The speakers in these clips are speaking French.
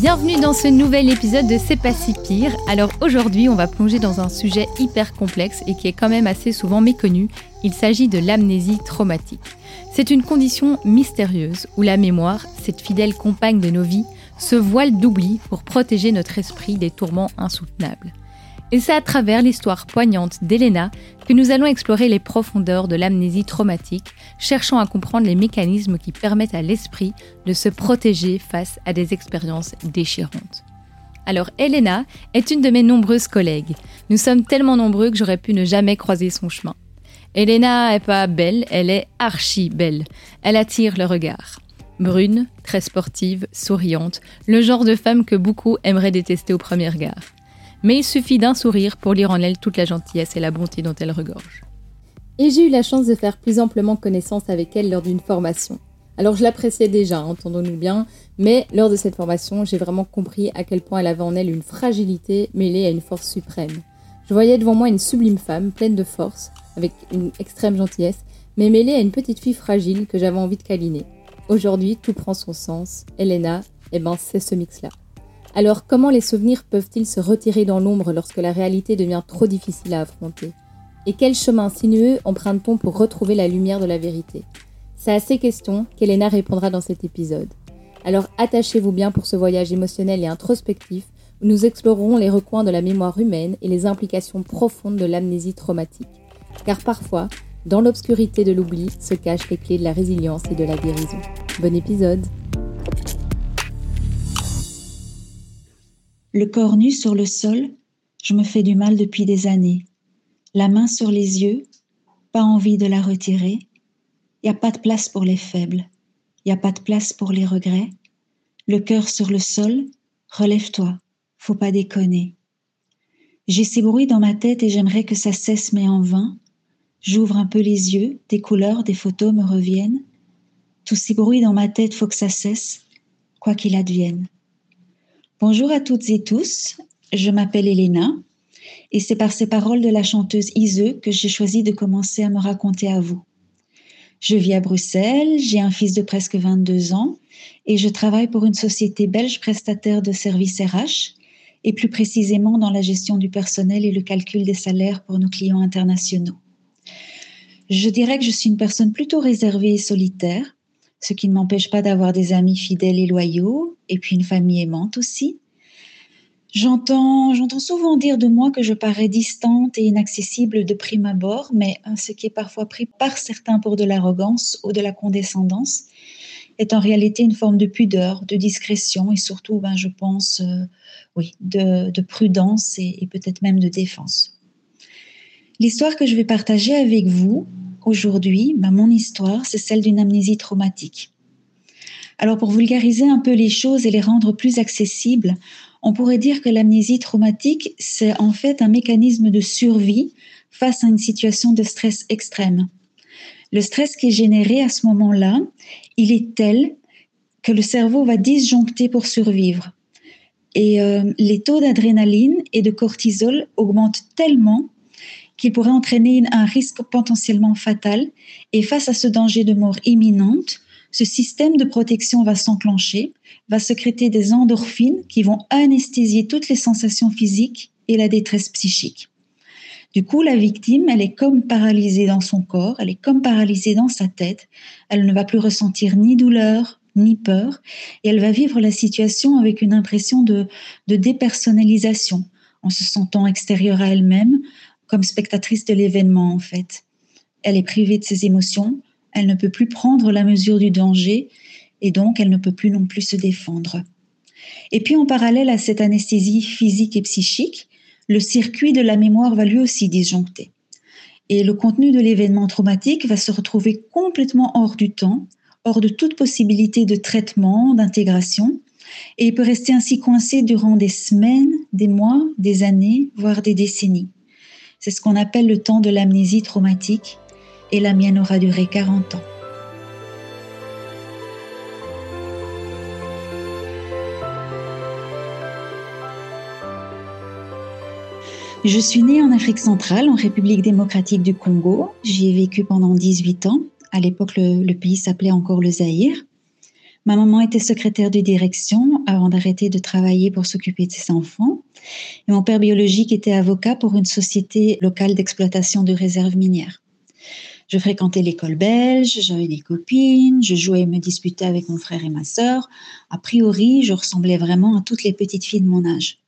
Bienvenue dans ce nouvel épisode de C'est pas si pire. Alors aujourd'hui, on va plonger dans un sujet hyper complexe et qui est quand même assez souvent méconnu. Il s'agit de l'amnésie traumatique. C'est une condition mystérieuse où la mémoire, cette fidèle compagne de nos vies, se voile d'oubli pour protéger notre esprit des tourments insoutenables. Et c'est à travers l'histoire poignante d'Elena que nous allons explorer les profondeurs de l'amnésie traumatique, cherchant à comprendre les mécanismes qui permettent à l'esprit de se protéger face à des expériences déchirantes. Alors Elena est une de mes nombreuses collègues. Nous sommes tellement nombreux que j'aurais pu ne jamais croiser son chemin. Elena est pas belle, elle est archi belle. Elle attire le regard. Brune, très sportive, souriante, le genre de femme que beaucoup aimeraient détester au premier regard mais il suffit d'un sourire pour lire en elle toute la gentillesse et la bonté dont elle regorge. Et j'ai eu la chance de faire plus amplement connaissance avec elle lors d'une formation. Alors je l'appréciais déjà, entendons-nous bien, mais lors de cette formation, j'ai vraiment compris à quel point elle avait en elle une fragilité mêlée à une force suprême. Je voyais devant moi une sublime femme, pleine de force, avec une extrême gentillesse, mais mêlée à une petite fille fragile que j'avais envie de câliner. Aujourd'hui, tout prend son sens. Elena, eh ben, c'est ce mix-là. Alors comment les souvenirs peuvent-ils se retirer dans l'ombre lorsque la réalité devient trop difficile à affronter? Et quel chemin sinueux emprunte-t-on pour retrouver la lumière de la vérité? C'est à ces questions qu'Elena répondra dans cet épisode. Alors attachez-vous bien pour ce voyage émotionnel et introspectif où nous explorerons les recoins de la mémoire humaine et les implications profondes de l'amnésie traumatique. Car parfois, dans l'obscurité de l'oubli se cachent les clés de la résilience et de la guérison. Bon épisode Le corps nu sur le sol, je me fais du mal depuis des années. La main sur les yeux, pas envie de la retirer. N'y a pas de place pour les faibles. N'y a pas de place pour les regrets. Le cœur sur le sol, relève-toi, faut pas déconner. J'ai ces bruits dans ma tête et j'aimerais que ça cesse, mais en vain. J'ouvre un peu les yeux, des couleurs, des photos me reviennent. Tous ces bruits dans ma tête, faut que ça cesse, quoi qu'il advienne. Bonjour à toutes et tous, je m'appelle Elena et c'est par ces paroles de la chanteuse Ise que j'ai choisi de commencer à me raconter à vous. Je vis à Bruxelles, j'ai un fils de presque 22 ans et je travaille pour une société belge prestataire de services RH et plus précisément dans la gestion du personnel et le calcul des salaires pour nos clients internationaux. Je dirais que je suis une personne plutôt réservée et solitaire ce qui ne m'empêche pas d'avoir des amis fidèles et loyaux, et puis une famille aimante aussi. J'entends, souvent dire de moi que je parais distante et inaccessible de prime abord, mais euh, ce qui est parfois pris par certains pour de l'arrogance ou de la condescendance est en réalité une forme de pudeur, de discrétion et surtout, ben, je pense, euh, oui, de, prudence et peut-être même de défense. L'histoire que je vais partager avec vous Aujourd'hui, bah, mon histoire, c'est celle d'une amnésie traumatique. Alors pour vulgariser un peu les choses et les rendre plus accessibles, on pourrait dire que l'amnésie traumatique, c'est en fait un mécanisme de survie face à une situation de stress extrême. Le stress qui est généré à ce moment-là, il est tel que le cerveau va disjoncter pour survivre. Et euh, les taux d'adrénaline et de cortisol augmentent tellement qui pourrait entraîner un risque potentiellement fatal. Et face à ce danger de mort imminente, ce système de protection va s'enclencher, va secréter des endorphines qui vont anesthésier toutes les sensations physiques et la détresse psychique. Du coup, la victime, elle est comme paralysée dans son corps, elle est comme paralysée dans sa tête, elle ne va plus ressentir ni douleur, ni peur, et elle va vivre la situation avec une impression de, de dépersonnalisation, en se sentant extérieure à elle-même, comme spectatrice de l'événement en fait. Elle est privée de ses émotions, elle ne peut plus prendre la mesure du danger et donc elle ne peut plus non plus se défendre. Et puis en parallèle à cette anesthésie physique et psychique, le circuit de la mémoire va lui aussi disjoncter. Et le contenu de l'événement traumatique va se retrouver complètement hors du temps, hors de toute possibilité de traitement, d'intégration, et il peut rester ainsi coincé durant des semaines, des mois, des années, voire des décennies. C'est ce qu'on appelle le temps de l'amnésie traumatique, et la mienne aura duré 40 ans. Je suis née en Afrique centrale, en République démocratique du Congo. J'y ai vécu pendant 18 ans. À l'époque, le, pays s'appelait encore le Zaïre. Ma maman était secrétaire de direction avant d'arrêter de travailler pour s'occuper de ses enfants. Et mon père biologique était avocat pour une société locale d'exploitation de réserves minières. Je fréquentais l'école belge, j'avais des copines, je jouais et me disputais avec mon frère et ma sœur. A priori, je ressemblais vraiment à toutes les petites filles de mon âge.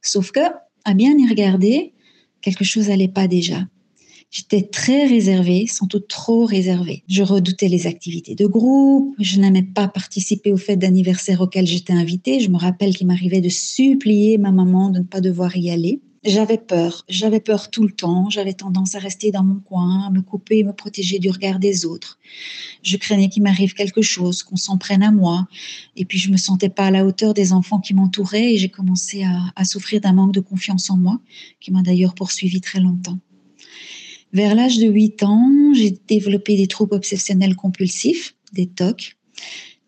Sauf que à bien y regarder, quelque chose n'allait pas déjà. J'étais très réservée, sans doute trop réservée. Je redoutais les activités de groupe, je n'aimais pas participer aux fêtes d'anniversaire auxquelles j'étais invitée. Je me rappelle qu'il m'arrivait de supplier ma maman de ne pas devoir y aller. J'avais peur, j'avais peur tout le temps, j'avais tendance à rester dans mon coin, à me couper, me protéger du regard des autres. Je craignais qu'il m'arrive quelque chose, qu'on s'en prenne à moi, et puis je me sentais pas à la hauteur des enfants qui m'entouraient et j'ai commencé à, à souffrir d'un manque de confiance en moi, qui m'a d'ailleurs poursuivi très longtemps. Vers l'âge de 8 ans, j'ai développé des troubles obsessionnels compulsifs, des TOC,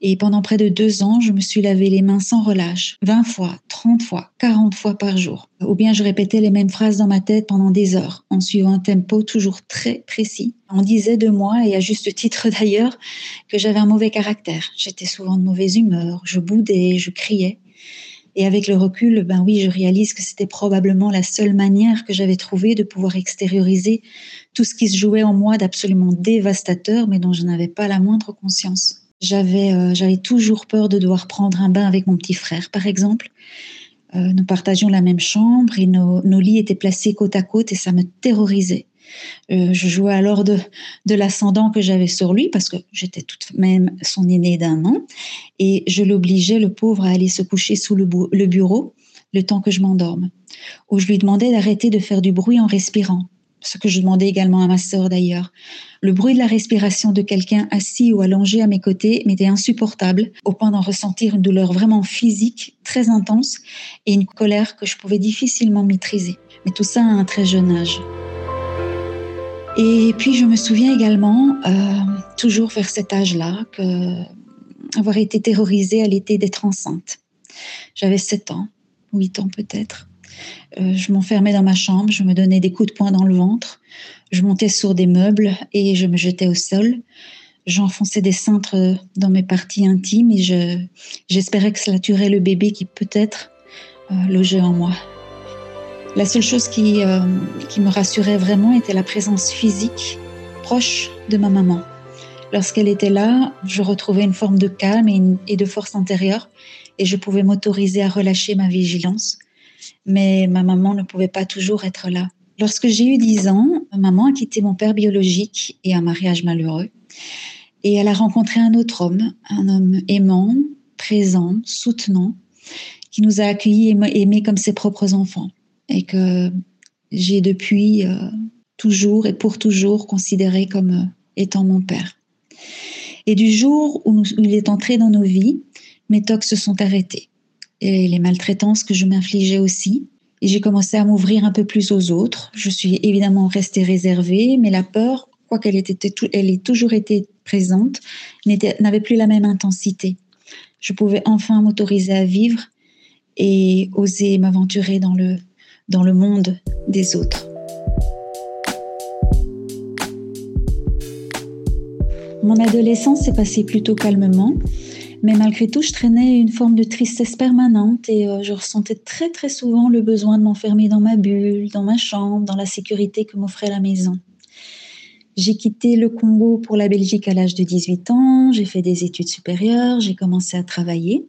et pendant près de deux ans, je me suis lavé les mains sans relâche, 20 fois, 30 fois, 40 fois par jour. Ou bien je répétais les mêmes phrases dans ma tête pendant des heures, en suivant un tempo toujours très précis. On disait de moi, et à juste titre d'ailleurs, que j'avais un mauvais caractère. J'étais souvent de mauvaise humeur, je boudais, je criais. Et avec le recul, ben oui, je réalise que c'était probablement la seule manière que j'avais trouvée de pouvoir extérioriser tout ce qui se jouait en moi d'absolument dévastateur, mais dont je n'avais pas la moindre conscience. J'avais, euh, toujours peur de devoir prendre un bain avec mon petit frère, par exemple. Euh, nous partagions la même chambre et nos, nos, lits étaient placés côte à côte et ça me terrorisait. Euh, je jouais alors de, de l'ascendant que j'avais sur lui parce que j'étais toute même son aîné d'un an et je l'obligeais, le pauvre, à aller se coucher sous le, le bureau le temps que je m'endorme. Ou je lui demandais d'arrêter de faire du bruit en respirant ce que je demandais également à ma sœur d'ailleurs. Le bruit de la respiration de quelqu'un assis ou allongé à mes côtés m'était insupportable, au point d'en ressentir une douleur vraiment physique très intense et une colère que je pouvais difficilement maîtriser. Mais tout ça à un très jeune âge. Et puis je me souviens également, euh, toujours vers cet âge-là, avoir été terrorisée à l'été d'être enceinte. J'avais 7 ans, 8 ans peut-être. Euh, je m'enfermais dans ma chambre, je me donnais des coups de poing dans le ventre, je montais sur des meubles et je me jetais au sol. J'enfonçais des cintres dans mes parties intimes et j'espérais que cela tuerait le bébé qui peut-être euh, logeait en moi. La seule chose qui, euh, qui me rassurait vraiment était la présence physique proche de ma maman. Lorsqu'elle était là, je retrouvais une forme de calme et de force intérieure et je pouvais m'autoriser à relâcher ma vigilance mais ma maman ne pouvait pas toujours être là. Lorsque j'ai eu 10 ans, ma maman a quitté mon père biologique et un mariage malheureux. Et elle a rencontré un autre homme, un homme aimant, présent, soutenant, qui nous a accueillis et aimés comme ses propres enfants. Et que j'ai depuis euh, toujours et pour toujours considéré comme euh, étant mon père. Et du jour où, il est entré dans nos vies, mes tocs se sont arrêtés et les maltraitances que je m'infligeais aussi. Et j'ai commencé à m'ouvrir un peu plus aux autres. Je suis évidemment restée réservée, mais la peur, quoi qu'elle elle ait toujours été présente, n'avait plus la même intensité. Je pouvais enfin m'autoriser à vivre et oser m'aventurer dans le, dans le monde des autres. Mon adolescence s'est passée plutôt calmement. Mais malgré tout, je traînais une forme de tristesse permanente et euh, je ressentais très très souvent le besoin de m'enfermer dans ma bulle, dans ma chambre, dans la sécurité que m'offrait la maison. J'ai quitté le Congo pour la Belgique à l'âge de 18 ans, j'ai fait des études supérieures, j'ai commencé à travailler.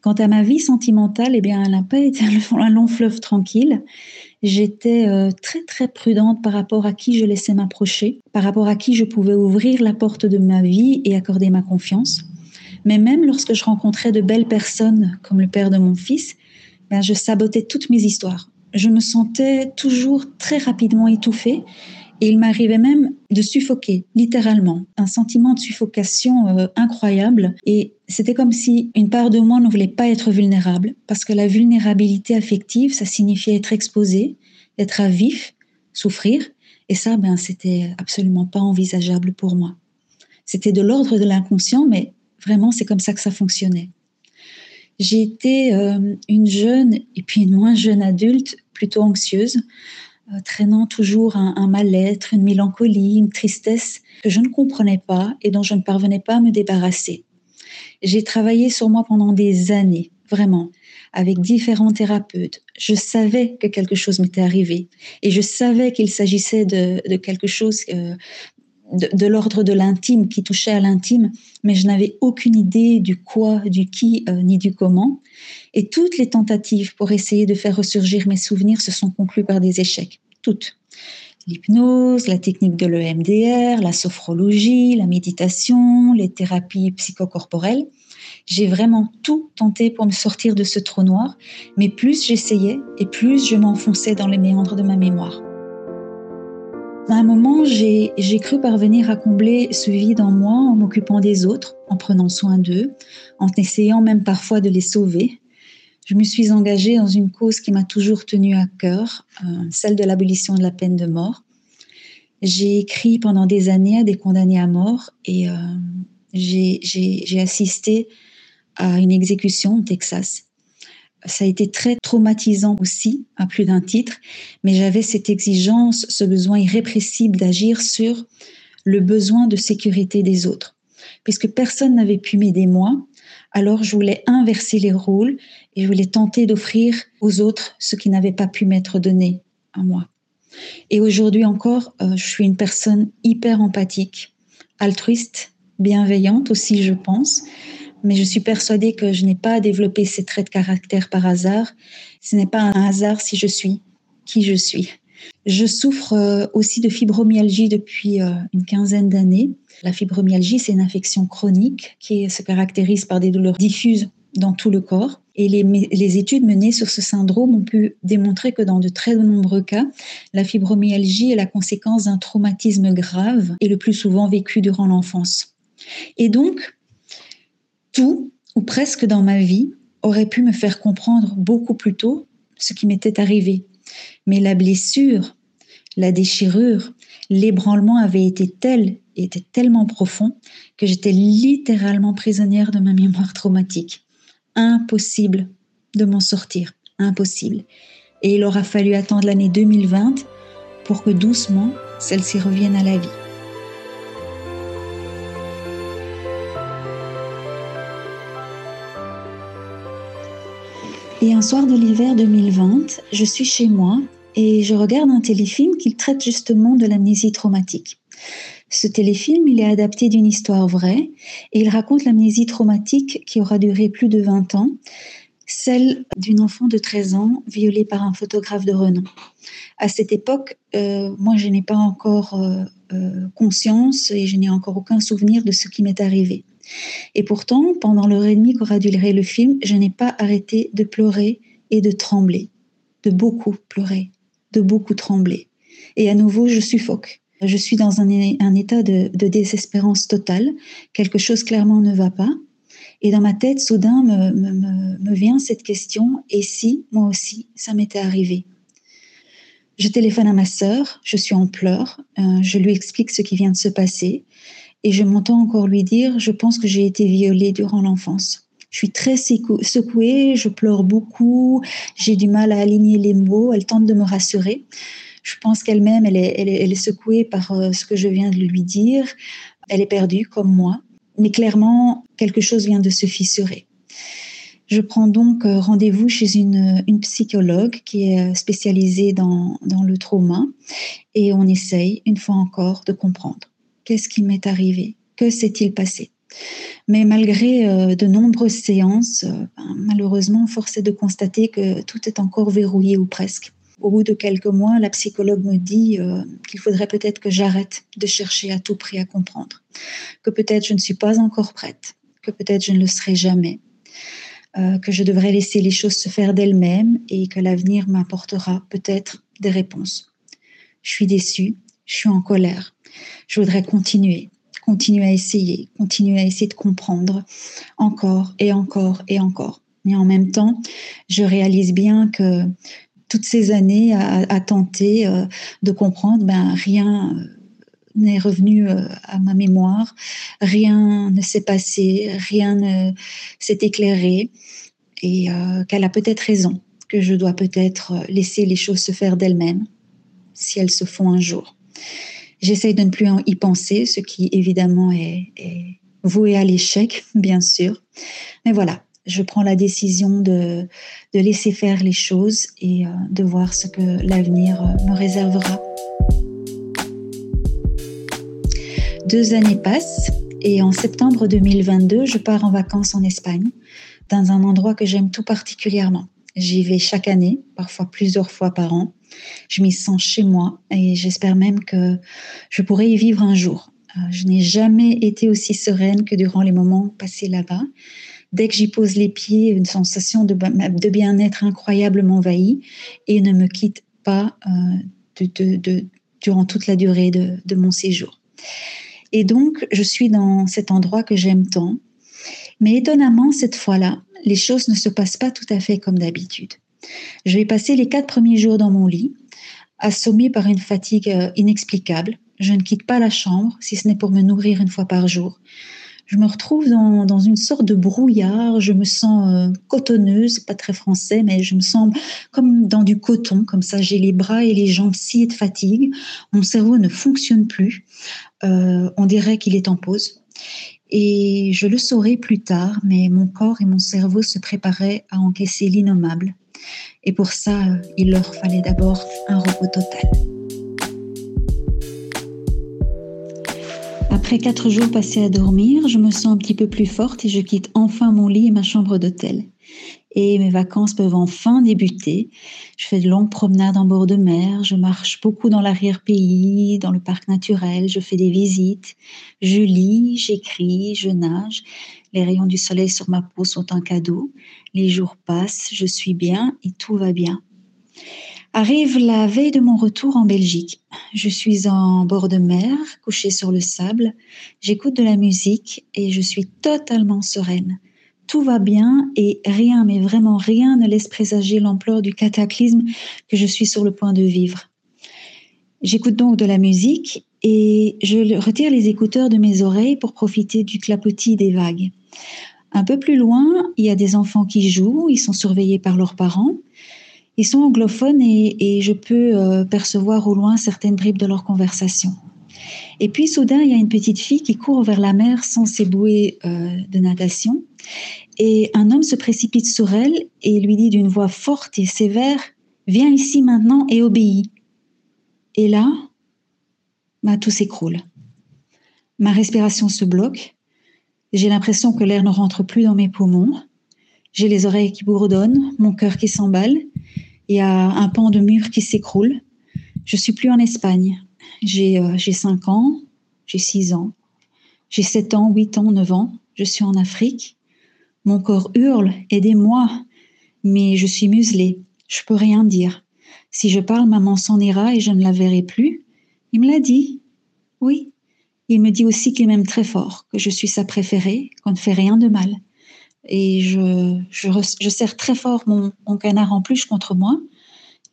Quant à ma vie sentimentale, eh bien, elle n'a pas été un long fleuve tranquille. J'étais euh, très très prudente par rapport à qui je laissais m'approcher, par rapport à qui je pouvais ouvrir la porte de ma vie et accorder ma confiance. Mais même lorsque je rencontrais de belles personnes comme le père de mon fils, ben, je sabotais toutes mes histoires. Je me sentais toujours très rapidement étouffée et il m'arrivait même de suffoquer, littéralement. Un sentiment de suffocation euh, incroyable. Et c'était comme si une part de moi ne voulait pas être vulnérable, parce que la vulnérabilité affective, ça signifiait être exposé, être à vif, souffrir. Et ça, ben, c'était absolument pas envisageable pour moi. C'était de l'ordre de l'inconscient, mais vraiment, c'est comme ça que ça fonctionnait. J'ai été euh, une jeune et puis une moins jeune adulte plutôt anxieuse. Euh, traînant toujours un, mal-être, une mélancolie, une tristesse que je ne comprenais pas et dont je ne parvenais pas à me débarrasser. J'ai travaillé sur moi pendant des années, vraiment, avec différents thérapeutes. Je savais que quelque chose m'était arrivé et je savais qu'il s'agissait de, quelque chose euh, de, l'ordre de l'intime, qui touchait à l'intime, mais je n'avais aucune idée du quoi, du qui, euh, ni du comment. Et toutes les tentatives pour essayer de faire ressurgir mes souvenirs se sont conclues par des échecs. Toutes. L'hypnose, la technique de l'EMDR, la sophrologie, la méditation, les thérapies psychocorporelles. J'ai vraiment tout tenté pour me sortir de ce trou noir, mais plus j'essayais et plus je m'enfonçais dans les méandres de ma mémoire. À un moment, j'ai cru parvenir à combler ce vide en moi en m'occupant des autres, en prenant soin d'eux, en essayant même parfois de les sauver. Je me suis engagée dans une cause qui m'a toujours tenue à cœur, euh, celle de l'abolition de la peine de mort. J'ai écrit pendant des années à des condamnés à mort et euh, j'ai assisté à une exécution au Texas ça a été très traumatisant aussi, à plus d'un titre, mais j'avais cette exigence, ce besoin irrépressible d'agir sur le besoin de sécurité des autres. Puisque personne n'avait pu m'aider moi, alors je voulais inverser les rôles et je voulais tenter d'offrir aux autres ce qui n'avait pas pu m'être donné à moi. Et aujourd'hui encore, euh, je suis une personne hyper empathique, altruiste, bienveillante aussi, je pense, mais je suis persuadée que je n'ai pas développé ces traits de caractère par hasard. Ce n'est pas un hasard si je suis qui je suis. Je souffre euh, aussi de fibromyalgie depuis euh, une quinzaine d'années. La fibromyalgie, c'est une infection chronique qui se caractérise par des douleurs diffuses dans tout le corps. Et les, les, études menées sur ce syndrome ont pu démontrer que dans de très nombreux cas, la fibromyalgie est la conséquence d'un traumatisme grave et le plus souvent vécu durant l'enfance. Et donc, tout, ou presque dans ma vie, aurait pu me faire comprendre beaucoup plus tôt ce qui m'était arrivé. Mais la blessure, la déchirure, l'ébranlement avaient été tels et étaient tellement profonds que j'étais littéralement prisonnière de ma mémoire traumatique. Impossible de m'en sortir, impossible. Et il aura fallu attendre l'année 2020 pour que doucement celle-ci revienne à la vie. Et un soir de l'hiver 2020, je suis chez moi et je regarde un téléfilm qui traite justement de l'amnésie traumatique. Ce téléfilm, il est adapté d'une histoire vraie et il raconte l'amnésie traumatique qui aura duré plus de 20 ans, celle d'une enfant de 13 ans violée par un photographe de renom. À cette époque, euh, moi, je n'ai pas encore euh, euh, conscience et je n'ai encore aucun souvenir de ce qui m'est arrivé. Et pourtant, pendant l'heure et demie qu'aura duré le film, je n'ai pas arrêté de pleurer et de trembler, de beaucoup pleurer, de beaucoup trembler. Et à nouveau, je suffoque. Je suis dans un, état de, désespérance totale. Quelque chose clairement ne va pas. Et dans ma tête, soudain, me, vient cette question, et si, moi aussi, ça m'était arrivé? Je téléphone à ma sœur, je suis en pleurs, euh, je lui explique ce qui vient de se passer. Et je m'entends encore lui dire, je pense que j'ai été violée durant l'enfance. Je suis très secouée, je pleure beaucoup, j'ai du mal à aligner les mots, elle tente de me rassurer. Je pense qu'elle-même, elle est, elle, est, secouée par euh, ce que je viens de lui dire. Elle est perdue comme moi. Mais clairement, quelque chose vient de se fissurer. Je prends donc euh, rendez-vous chez une, une, psychologue qui est euh, spécialisée dans, dans le trauma et on essaye, une fois encore, de comprendre. Qu'est-ce qui m'est arrivé? Que s'est-il passé? Mais malgré euh, de nombreuses séances, euh, ben, malheureusement, force est de constater que tout est encore verrouillé ou presque. Au bout de quelques mois, la psychologue me dit euh, qu'il faudrait peut-être que j'arrête de chercher à tout prix à comprendre, que peut-être je ne suis pas encore prête, que peut-être je ne le serai jamais, que je devrais laisser les choses se faire d'elles-mêmes et que l'avenir m'apportera peut-être des réponses. Je suis déçue, je suis en colère, je voudrais continuer, continuer à essayer, continuer à essayer de comprendre encore et encore et encore. Mais en même temps, je réalise bien que toutes ces années à, tenter euh, de comprendre, ben rien euh, n'est revenu euh, à ma mémoire, rien ne s'est passé, rien ne s'est éclairé, et qu'elle a peut-être raison, que je dois peut-être laisser les choses se faire d'elles-mêmes, si elles se font un jour. J'essaye de ne plus y penser, ce qui évidemment est, voué à l'échec, bien sûr. Mais voilà, je prends la décision de, laisser faire les choses et euh, de voir ce que l'avenir euh, me réservera. Deux années passent et en septembre 2022, je pars en vacances en Espagne, dans un endroit que j'aime tout particulièrement. J'y vais chaque année, parfois plusieurs fois par an. Je m'y sens chez moi et j'espère même que je pourrai y vivre un jour. Euh, je n'ai jamais été aussi sereine que durant les moments passés là-bas. Dès que j'y pose les pieds, une sensation de, bien-être incroyable m'envahit et ne me quitte pas euh, durant toute la durée de, de mon séjour. Et donc, je suis dans cet endroit que j'aime tant. Mais étonnamment, cette fois-là, les choses ne se passent pas tout à fait comme d'habitude. Je vais passer les quatre premiers jours dans mon lit, assommé par une fatigue euh, inexplicable. Je ne quitte pas la chambre, si ce n'est pour me nourrir une fois par jour. Je me retrouve dans, une sorte de brouillard, je me sens euh, cotonneuse, pas très français, mais je me sens comme dans du coton, comme ça j'ai les bras et les jambes sciés de fatigue, mon cerveau ne fonctionne plus, euh, on dirait qu'il est en pause. Et je le saurai plus tard, mais mon corps et mon cerveau se préparaient à encaisser l'innommable. Et pour ça, il leur fallait d'abord un repos total. Après quatre jours passés à dormir, je me sens un petit peu plus forte et je quitte enfin mon lit et ma chambre d'hôtel. Et mes vacances peuvent enfin débuter. Je fais de longues promenades en bord de mer, je marche beaucoup dans l'arrière-pays, dans le parc naturel, je fais des visites, je lis, j'écris, je nage. Les rayons du soleil sur ma peau sont un cadeau. Les jours passent, je suis bien et tout va bien. Arrive la veille de mon retour en Belgique. Je suis en bord de mer, couchée sur le sable. J'écoute de la musique et je suis totalement sereine. Tout va bien et rien, mais vraiment rien ne laisse présager l'ampleur du cataclysme que je suis sur le point de vivre. J'écoute donc de la musique et je retire les écouteurs de mes oreilles pour profiter du clapotis des vagues. Un peu plus loin, il y a des enfants qui jouent, ils sont surveillés par leurs parents. Ils sont anglophones et, je peux euh, percevoir au loin certaines bribes de leur conversation. Et puis soudain, il y a une petite fille qui court vers la mer sans ses bouées euh, de natation. Et un homme se précipite sur elle et lui dit d'une voix forte et sévère, Viens ici maintenant et obéis. Et là, bah, tout s'écroule. Ma respiration se bloque. J'ai l'impression que l'air ne rentre plus dans mes poumons. J'ai les oreilles qui bourdonnent, mon cœur qui s'emballe. Il y a un pan de mur qui s'écroule. Je suis plus en Espagne. J'ai euh, 5 ans, j'ai 6 ans, j'ai 7 ans, 8 ans, 9 ans. Je suis en Afrique. Mon corps hurle, aidez-moi. Mais je suis muselée. Je peux rien dire. Si je parle, maman s'en ira et je ne la verrai plus. Il me l'a dit. Oui. Il me dit aussi qu'il m'aime très fort, que je suis sa préférée, qu'on ne fait rien de mal. Et je, je, serre très fort mon, canard en plus contre moi.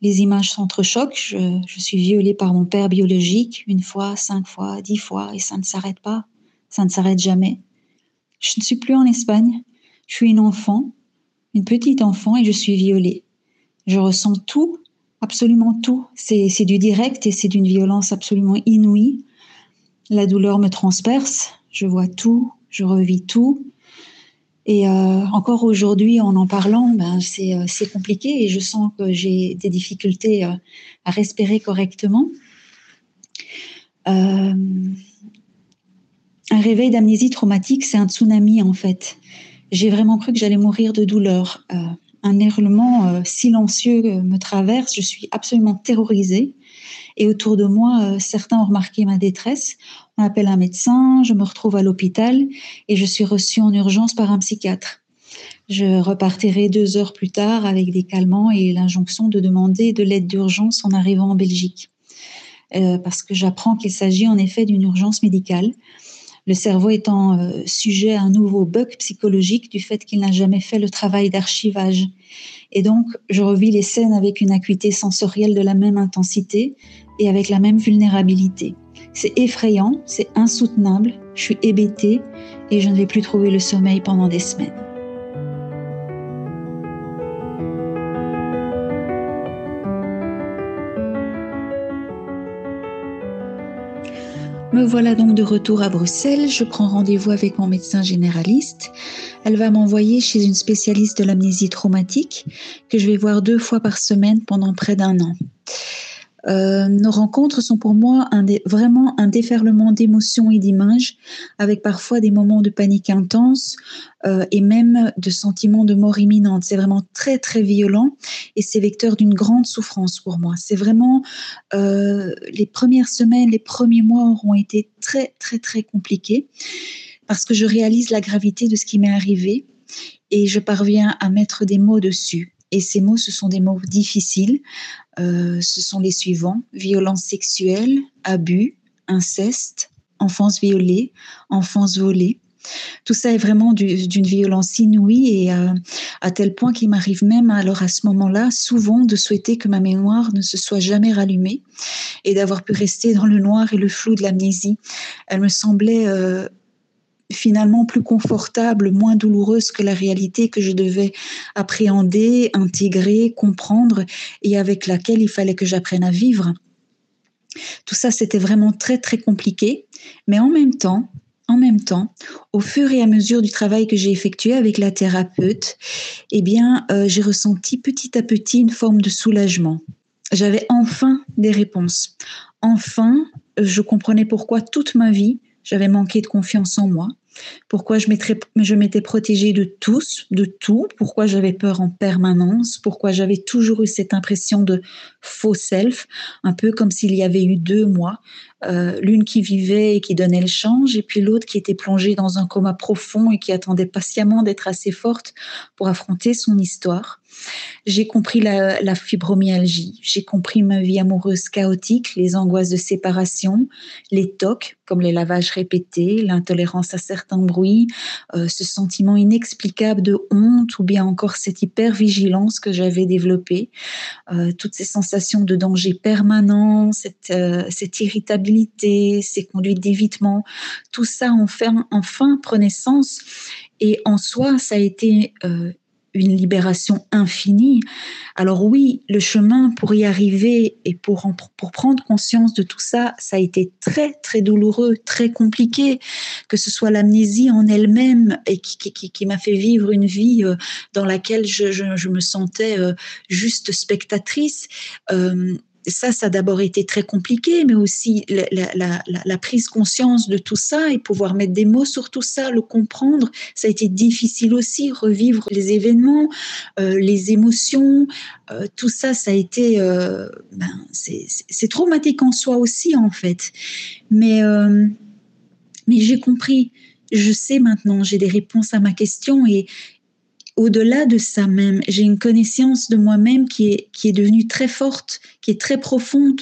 Les images s'entrechoquent. Je suis violée par mon père biologique une fois, cinq fois, dix fois, et ça ne s'arrête pas. Ça ne s'arrête jamais. Je ne suis plus en Espagne. Je suis une enfant, une petite enfant, et je suis violée. Je ressens tout absolument tout. C'est du direct et c'est d'une violence absolument inouïe. La douleur me transperce, je vois tout, je revis tout. Et euh, encore aujourd'hui, en en parlant, ben, euh, c'est compliqué et je sens que j'ai des difficultés euh, à respirer correctement. un réveil d'amnésie traumatique, c'est un tsunami en fait. J'ai vraiment cru que j'allais mourir de douleur. Un hurlement euh, silencieux me traverse, je suis absolument terrorisée. Et autour de moi, euh, certains ont remarqué ma détresse. On appelle un médecin, je me retrouve à l'hôpital et je suis reçue en urgence par un psychiatre. Je repartirai deux heures plus tard avec des calmants et l'injonction de demander de l'aide d'urgence en arrivant en Belgique. Euh, parce que j'apprends qu'il s'agit en effet d'une urgence médicale. Le cerveau étant euh, sujet à un nouveau bug psychologique du fait qu'il n'a jamais fait le travail d'archivage. Et donc, je revis les scènes avec une acuité sensorielle de la même intensité et avec la même vulnérabilité. C'est effrayant, c'est insoutenable, je suis hébétée et je ne vais plus trouver le sommeil pendant des semaines. Me voilà donc de retour à Bruxelles. Je prends rendez-vous avec mon médecin généraliste. Elle va m'envoyer chez une spécialiste de l'amnésie traumatique que je vais voir deux fois par semaine pendant près d'un an. Euh, nos rencontres sont pour moi vraiment un déferlement d'émotions et d'images, avec parfois des moments de panique intense euh, et même de sentiments de mort imminente. C'est vraiment très très violent et c'est vecteur d'une grande souffrance pour moi. C'est vraiment euh, les premières semaines, les premiers mois auront été très très très compliqués parce que je réalise la gravité de ce qui m'est arrivé et je parviens à mettre des mots dessus. Et ces mots, ce sont des mots difficiles. Euh, ce sont les suivants violence sexuelle, abus, inceste, enfance violée, enfance volée. Tout ça est vraiment d'une violence inouïe et euh, à tel point qu'il m'arrive même alors à ce moment-là souvent de souhaiter que ma mémoire ne se soit jamais rallumée et d'avoir pu rester dans le noir et le flou de l'amnésie. Elle me semblait euh, finalement plus confortable, moins douloureuse que la réalité que je devais appréhender, intégrer, comprendre et avec laquelle il fallait que j'apprenne à vivre. Tout ça, c'était vraiment très, très compliqué. Mais en même temps, en même temps, au fur et à mesure du travail que j'ai effectué avec la thérapeute, eh bien, euh, j'ai ressenti petit à petit une forme de soulagement. J'avais enfin des réponses. Enfin, je comprenais pourquoi toute ma vie, j'avais manqué de confiance en moi. Pourquoi je m'étais protégée de tous, de tout? Pourquoi j'avais peur en permanence? Pourquoi j'avais toujours eu cette impression de faux self? Un peu comme s'il y avait eu deux moi. Euh, l'une qui vivait et qui donnait le change, et puis l'autre qui était plongée dans un coma profond et qui attendait patiemment d'être assez forte pour affronter son histoire. J'ai compris la, fibromyalgie, j'ai compris ma vie amoureuse chaotique, les angoisses de séparation, les tocs comme les lavages répétés, l'intolérance à certains bruits, euh, ce sentiment inexplicable de honte ou bien encore cette hypervigilance que j'avais développée, euh, toutes ces sensations de danger permanent, cette, euh, cette irritabilité, ces conduites d'évitement, tout ça enfin, enfin prenait sens. Et en soi, ça a été une libération infinie. Alors oui, le chemin pour y arriver et pour, pour prendre conscience de tout ça, ça a été très, très douloureux, très compliqué, que ce soit l'amnésie en elle-même et qui, qui, qui, m'a fait vivre une vie euh, dans laquelle je, je, me sentais euh, juste spectatrice. Euh, ça, ça a d'abord été très compliqué, mais aussi la, prise conscience de tout ça et pouvoir mettre des mots sur tout ça, le comprendre, ça a été difficile aussi, revivre les événements, euh, les émotions, euh, tout ça, ça a été, euh, ben, c'est traumatique en soi aussi en fait. Mais, mais j'ai compris, je sais maintenant, j'ai des réponses à ma question et, au-delà de ça même, j'ai une connaissance de moi-même qui est, qui est devenue très forte, qui est très profonde.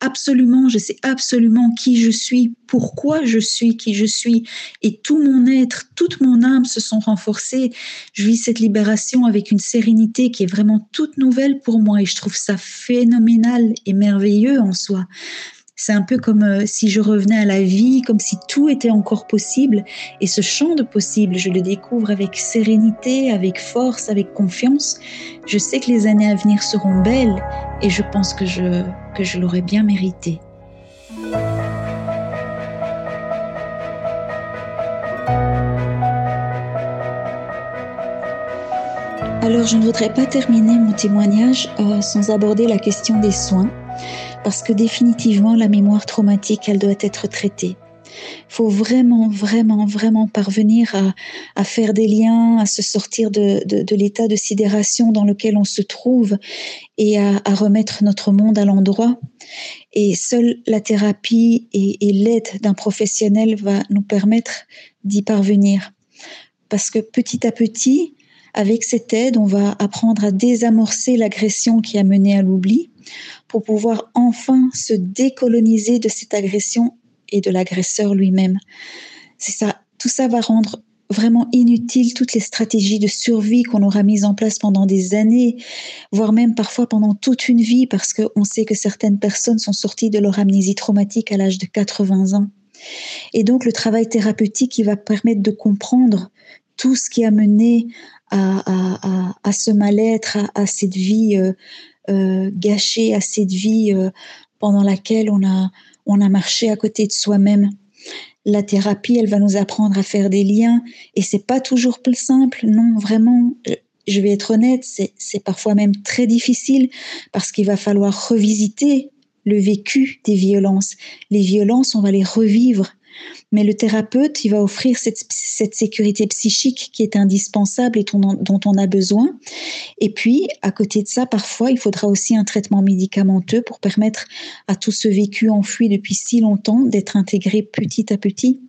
Absolument, je sais absolument qui je suis, pourquoi je suis qui je suis, et tout mon être, toute mon âme se sont renforcées. Je vis cette libération avec une sérénité qui est vraiment toute nouvelle pour moi, et je trouve ça phénoménal et merveilleux en soi. C'est un peu comme euh, si je revenais à la vie, comme si tout était encore possible. Et ce champ de possible, je le découvre avec sérénité, avec force, avec confiance. Je sais que les années à venir seront belles et je pense que je, que je l'aurais bien mérité. Alors, je ne voudrais pas terminer mon témoignage euh, sans aborder la question des soins parce que définitivement la mémoire traumatique, elle doit être traitée. Il faut vraiment, vraiment, vraiment parvenir à, faire des liens, à se sortir de, l'état de sidération dans lequel on se trouve et à, remettre notre monde à l'endroit. Et seule la thérapie et, l'aide d'un professionnel va nous permettre d'y parvenir. Parce que petit à petit, avec cette aide, on va apprendre à désamorcer l'agression qui a mené à l'oubli pour pouvoir enfin se décoloniser de cette agression et de l'agresseur lui-même. C'est ça, tout ça va rendre vraiment inutile toutes les stratégies de survie qu'on aura mises en place pendant des années, voire même parfois pendant toute une vie, parce qu'on sait que certaines personnes sont sorties de leur amnésie traumatique à l'âge de 80 ans. Et donc le travail thérapeutique qui va permettre de comprendre tout ce qui a mené à, ce mal-être, à, cette vie euh, euh, gâchée, à cette vie euh, pendant laquelle on a, on a marché à côté de soi-même. La thérapie, elle va nous apprendre à faire des liens et c'est pas toujours plus simple. Non, vraiment, je vais être honnête, c'est parfois même très difficile parce qu'il va falloir revisiter le vécu des violences. Les violences, on va les revivre. Mais le thérapeute, il va offrir cette, sécurité psychique qui est indispensable et dont on a besoin. Et puis, à côté de ça, parfois, il faudra aussi un traitement médicamenteux pour permettre à tout ce vécu enfoui depuis si longtemps d'être intégré petit à petit.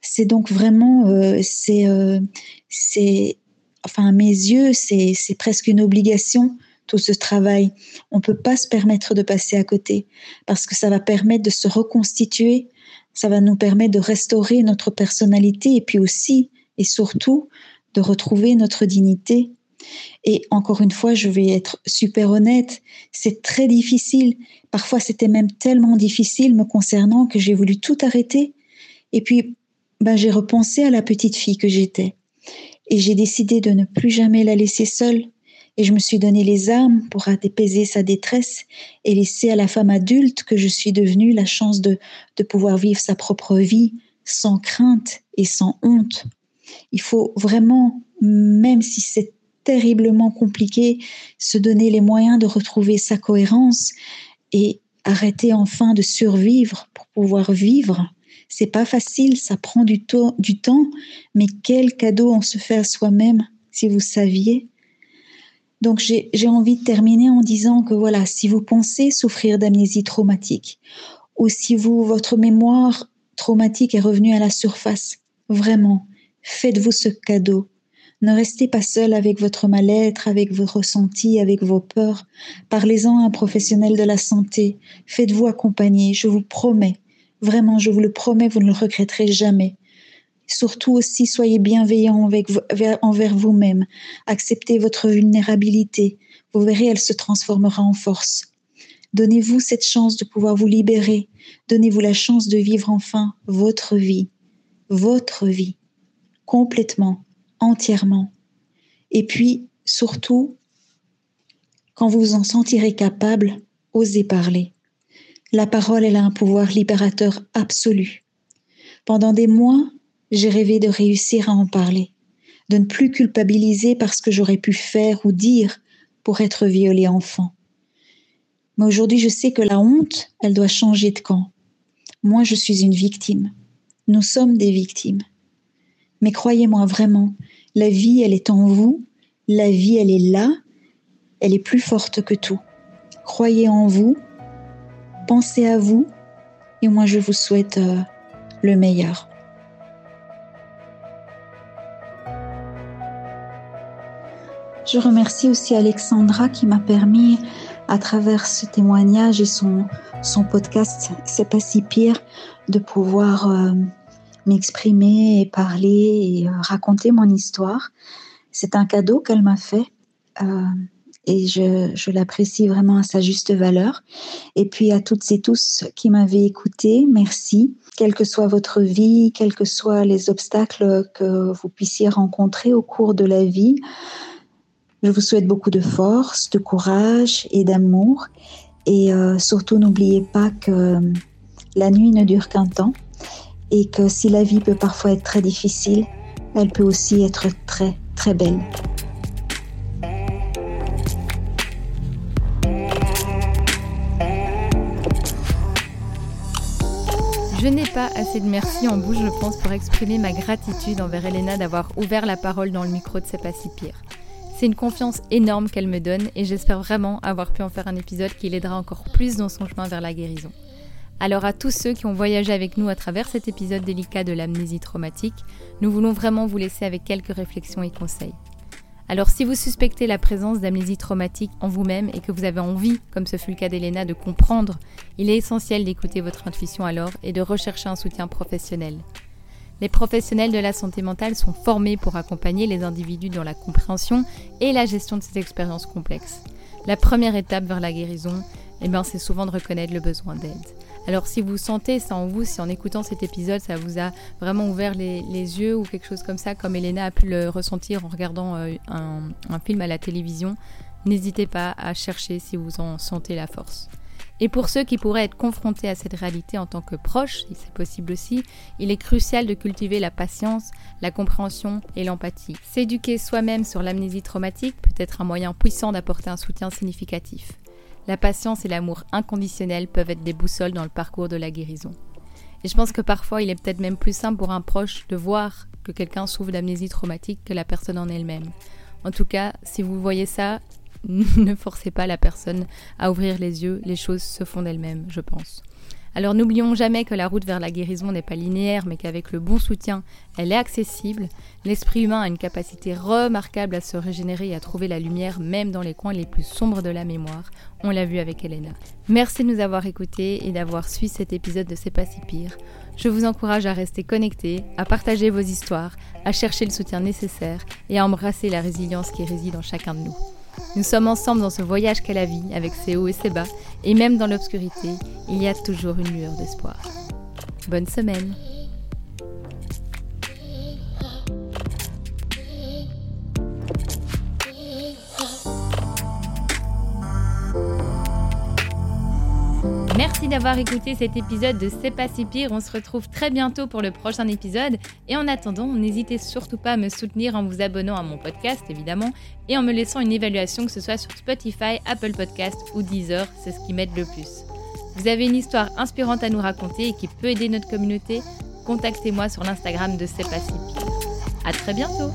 C'est donc vraiment, euh, euh, c'est, enfin, à mes yeux, c'est presque une obligation tout ce travail. On ne peut pas se permettre de passer à côté parce que ça va permettre de se reconstituer ça va nous permettre de restaurer notre personnalité et puis aussi et surtout de retrouver notre dignité. Et encore une fois, je vais être super honnête, c'est très difficile. Parfois, c'était même tellement difficile me concernant que j'ai voulu tout arrêter. Et puis, ben, j'ai repensé à la petite fille que j'étais. Et j'ai décidé de ne plus jamais la laisser seule et je me suis donné les armes pour apaiser sa détresse et laisser à la femme adulte que je suis devenue la chance de, de pouvoir vivre sa propre vie sans crainte et sans honte. Il faut vraiment, même si c'est terriblement compliqué, se donner les moyens de retrouver sa cohérence et arrêter enfin de survivre pour pouvoir vivre. C'est pas facile, ça prend du, du temps, mais quel cadeau on se fait à soi-même si vous saviez. Donc j'ai envie de terminer en disant que voilà, si vous pensez souffrir d'amnésie traumatique ou si vous, votre mémoire traumatique est revenue à la surface, vraiment, faites-vous ce cadeau. Ne restez pas seul avec votre mal-être, avec vos ressentis, avec vos peurs. Parlez-en à un professionnel de la santé. Faites-vous accompagner, je vous promets. Vraiment, je vous le promets, vous ne le regretterez jamais. Surtout aussi, soyez bienveillant envers vous-même. Acceptez votre vulnérabilité. Vous verrez, elle se transformera en force. Donnez-vous cette chance de pouvoir vous libérer. Donnez-vous la chance de vivre enfin votre vie. Votre vie. Complètement, entièrement. Et puis, surtout, quand vous vous en sentirez capable, osez parler. La parole, elle a un pouvoir libérateur absolu. Pendant des mois, j'ai rêvé de réussir à en parler, de ne plus culpabiliser parce que j'aurais pu faire ou dire pour être violée enfant. Mais aujourd'hui, je sais que la honte, elle doit changer de camp. Moi, je suis une victime. Nous sommes des victimes. Mais croyez-moi vraiment, la vie, elle est en vous, la vie, elle est là, elle est plus forte que tout. Croyez en vous, pensez à vous, et moi, je vous souhaite euh, le meilleur. Je remercie aussi Alexandra qui m'a permis, à travers ce témoignage et son, son podcast C'est pas si pire, de pouvoir euh, m'exprimer et parler et euh, raconter mon histoire. C'est un cadeau qu'elle m'a fait euh, et je, je l'apprécie vraiment à sa juste valeur. Et puis à toutes et tous qui m'avaient écouté, merci. Quelle que soit votre vie, quels que soient les obstacles que vous puissiez rencontrer au cours de la vie, je vous souhaite beaucoup de force, de courage et d'amour. Et euh, surtout, n'oubliez pas que euh, la nuit ne dure qu'un temps et que si la vie peut parfois être très difficile, elle peut aussi être très, très belle. Je n'ai pas assez de merci en bouche, je pense, pour exprimer ma gratitude envers Elena d'avoir ouvert la parole dans le micro de C'est pas si pire. C'est une confiance énorme qu'elle me donne et j'espère vraiment avoir pu en faire un épisode qui l'aidera encore plus dans son chemin vers la guérison. Alors à tous ceux qui ont voyagé avec nous à travers cet épisode délicat de l'amnésie traumatique, nous voulons vraiment vous laisser avec quelques réflexions et conseils. Alors si vous suspectez la présence d'amnésie traumatique en vous-même et que vous avez envie, comme ce fut le cas d'Elena, de comprendre, il est essentiel d'écouter votre intuition alors et de rechercher un soutien professionnel. Les professionnels de la santé mentale sont formés pour accompagner les individus dans la compréhension et la gestion de ces expériences complexes. La première étape vers la guérison, eh bien, c'est souvent de reconnaître le besoin d'aide. Alors si vous sentez ça en vous, si en écoutant cet épisode, ça vous a vraiment ouvert les, yeux ou quelque chose comme ça, comme Elena a pu le ressentir en regardant euh, un film à la télévision, n'hésitez pas à chercher si vous en sentez la force. Et pour ceux qui pourraient être confrontés à cette réalité en tant que proches, si c'est possible aussi, il est crucial de cultiver la patience, la compréhension et l'empathie. S'éduquer soi-même sur l'amnésie traumatique peut être un moyen puissant d'apporter un soutien significatif. La patience et l'amour inconditionnel peuvent être des boussoles dans le parcours de la guérison. Et je pense que parfois il est peut-être même plus simple pour un proche de voir que quelqu'un souffre d'amnésie traumatique que la personne en elle-même. En tout cas, si vous voyez ça, ne forcez pas la personne à ouvrir les yeux, les choses se font d'elles-mêmes, je pense. Alors n'oublions jamais que la route vers la guérison n'est pas linéaire, mais qu'avec le bon soutien, elle est accessible. L'esprit humain a une capacité remarquable à se régénérer et à trouver la lumière même dans les coins les plus sombres de la mémoire. On l'a vu avec Elena. Merci de nous avoir écoutés et d'avoir suivi cet épisode de C'est pas si pire. Je vous encourage à rester connectés, à partager vos histoires, à chercher le soutien nécessaire et à embrasser la résilience qui réside en chacun de nous. Nous sommes ensemble dans ce voyage qu'est la vie, avec ses hauts et ses bas, et même dans l'obscurité, il y a toujours une lueur d'espoir. Bonne semaine D'avoir écouté cet épisode de C'est pas si pire. On se retrouve très bientôt pour le prochain épisode. Et en attendant, n'hésitez surtout pas à me soutenir en vous abonnant à mon podcast, évidemment, et en me laissant une évaluation, que ce soit sur Spotify, Apple Podcast ou Deezer. C'est ce qui m'aide le plus. Vous avez une histoire inspirante à nous raconter et qui peut aider notre communauté Contactez-moi sur l'Instagram de C'est pas si pire. À très bientôt!